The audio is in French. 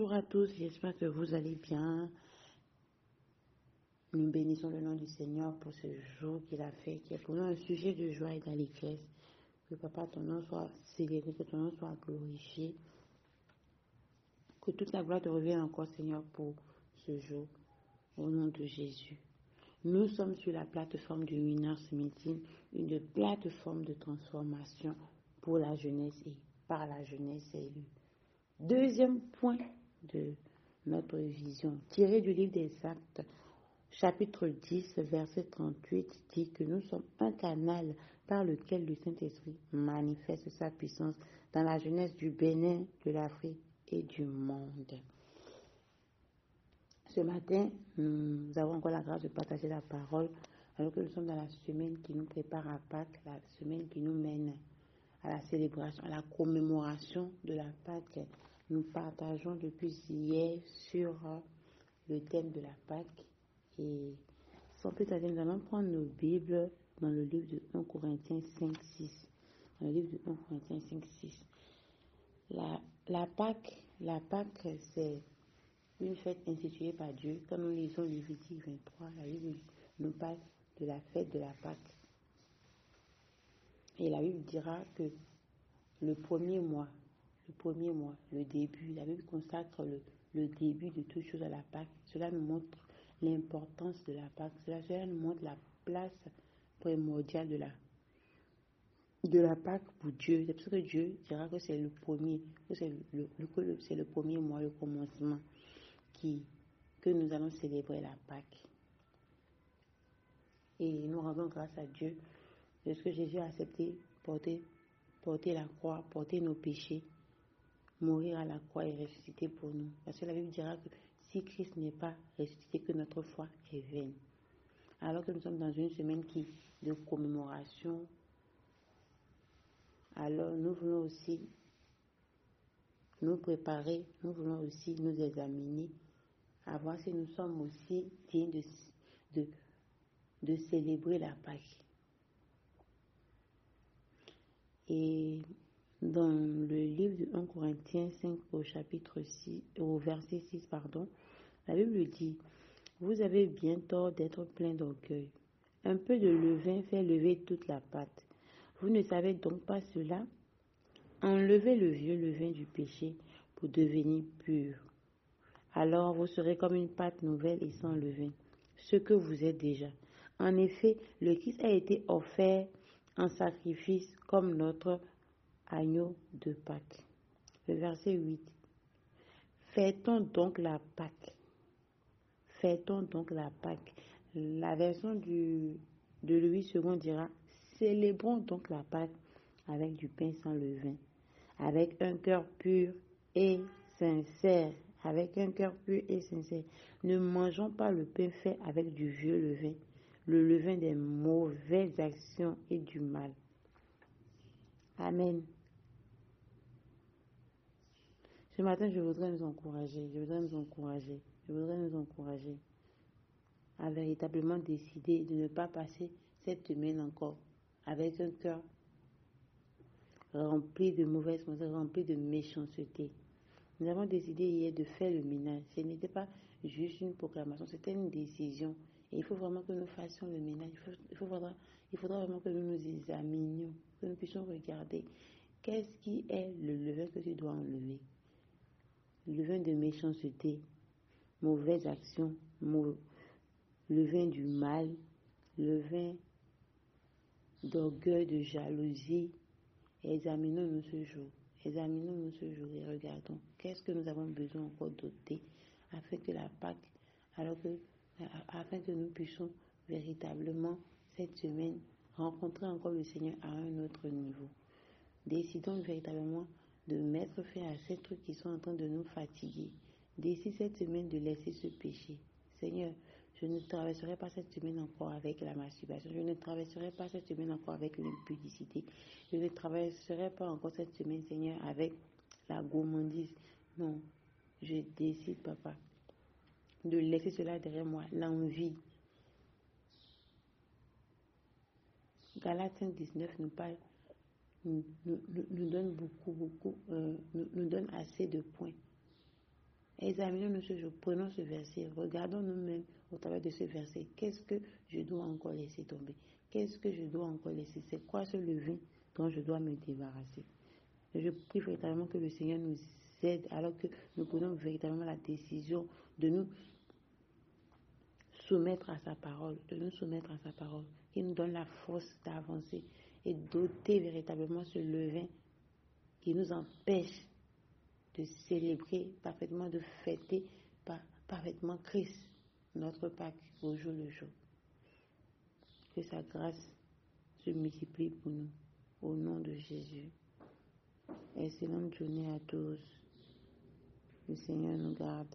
Bonjour à tous, j'espère que vous allez bien. Nous bénissons le nom du Seigneur pour ce jour qu'il a fait, qui est pour nous un sujet de joie et d'allégresse. Que Papa, ton nom soit célébré, que ton nom soit glorifié. Que toute la gloire te revienne encore, Seigneur, pour ce jour. Au nom de Jésus. Nous sommes sur la plateforme du Winners Meeting, une plateforme de transformation pour la jeunesse et par la jeunesse élue. Deuxième point de notre vision, tiré du livre des Actes, chapitre 10, verset 38, dit que nous sommes un canal par lequel le Saint-Esprit manifeste sa puissance dans la jeunesse du Bénin, de l'Afrique et du monde. Ce matin, nous avons encore la grâce de partager la parole alors que nous sommes dans la semaine qui nous prépare à Pâques, la semaine qui nous mène à la célébration, à la commémoration de la Pâque. Nous partageons depuis hier sur euh, le thème de la Pâque et sans plus tarder, nous allons prendre nos Bibles dans le livre de 1 Corinthiens 5, 6. Dans le livre de 1 Corinthiens 5, 6. La, la Pâque, la Pâque, c'est une fête instituée par Dieu. Quand nous lisons Lévitique 23, la Bible nous parle de la fête de la Pâque. Et la Bible dira que le premier mois, le premier mois, le début, la Bible consacre le, début de toute chose à la Pâque. Cela nous montre l'importance de la Pâque. Cela, nous montre la place primordiale de la, de la Pâque pour Dieu. C'est parce que Dieu dira que c'est le premier, que c'est le, le, c'est le premier mois, le commencement, qui, que nous allons célébrer la Pâque. Et nous rendons grâce à Dieu de ce que Jésus a accepté, porter, porter la croix, porter nos péchés, mourir à la croix et ressusciter pour nous. Parce que la Bible dira que si Christ n'est pas ressuscité, que notre foi est vaine. Alors que nous sommes dans une semaine qui, de commémoration, alors nous voulons aussi nous préparer, nous voulons aussi nous examiner, à voir si nous sommes aussi dignes de, de, de célébrer la Pâque. Et dans le livre de 1 Corinthiens 5 au chapitre 6, au verset 6, pardon, la Bible dit, vous avez bien tort d'être plein d'orgueil. Un peu de levain fait lever toute la pâte. Vous ne savez donc pas cela? Enlevez le vieux levain du péché pour devenir pur. Alors vous serez comme une pâte nouvelle et sans levain, ce que vous êtes déjà. En effet, le Christ a été offert en sacrifice comme notre agneau de Pâques. Le verset 8. Fêtons donc la Pâque. Fêtons donc la Pâque. La version du, de Louis II dira Célébrons donc la Pâque avec du pain sans levain, avec un cœur pur et sincère, avec un cœur pur et sincère. Ne mangeons pas le pain fait avec du vieux levain, le levain des mauvaises actions et du mal. Amen. Ce matin, je voudrais nous encourager, je voudrais nous encourager, je voudrais nous encourager à véritablement décider de ne pas passer cette semaine encore avec un cœur rempli de mauvaises pensées, rempli de méchanceté. Nous avons décidé hier de faire le ménage. Ce n'était pas juste une proclamation, c'était une décision. Et il faut vraiment que nous fassions le ménage. Il, faudra, il faudra vraiment que nous nous examinions, que nous puissions regarder qu'est-ce qui est le levain que tu dois enlever. Le levain de méchanceté, mauvaise action, le levain du mal, le levain d'orgueil, de jalousie. Examinons-nous ce jour. Examinons-nous ce jour et regardons qu'est-ce que nous avons besoin encore d'ôter afin que la Pâque, alors que, afin que nous puissions véritablement cette semaine rencontrer encore le Seigneur à un autre niveau. Décidons véritablement de mettre fin à ces trucs qui sont en train de nous fatiguer. D'ici cette semaine, de laisser ce péché. Seigneur, je ne traverserai pas cette semaine encore avec la masturbation. Je ne traverserai pas cette semaine encore avec l'impudicité. Je ne traverserai pas encore cette semaine, Seigneur, avec la gourmandise. Non, je décide, papa, de laisser cela derrière moi, l'envie. Galates 19 nous parle, nous, donne beaucoup, beaucoup, euh, nous donne assez de points. Examinons-nous ce jour, prenons ce verset, regardons nous-mêmes au travers de ce verset. Qu'est-ce que je dois encore laisser tomber? Qu'est-ce que je dois encore laisser? C'est quoi ce levain dont je dois me débarrasser? Je prie véritablement que le Seigneur nous aide alors que nous prenons véritablement la décision de nous soumettre à sa parole, de nous soumettre à sa parole, qui nous donne la force d'avancer et doter véritablement ce levain qui nous empêche de célébrer parfaitement, de fêter parfaitement Christ, notre Pâque, au jour le jour. Que sa grâce se multiplie pour nous, au nom de Jésus. Excellente journée à tous. Le Seigneur nous garde.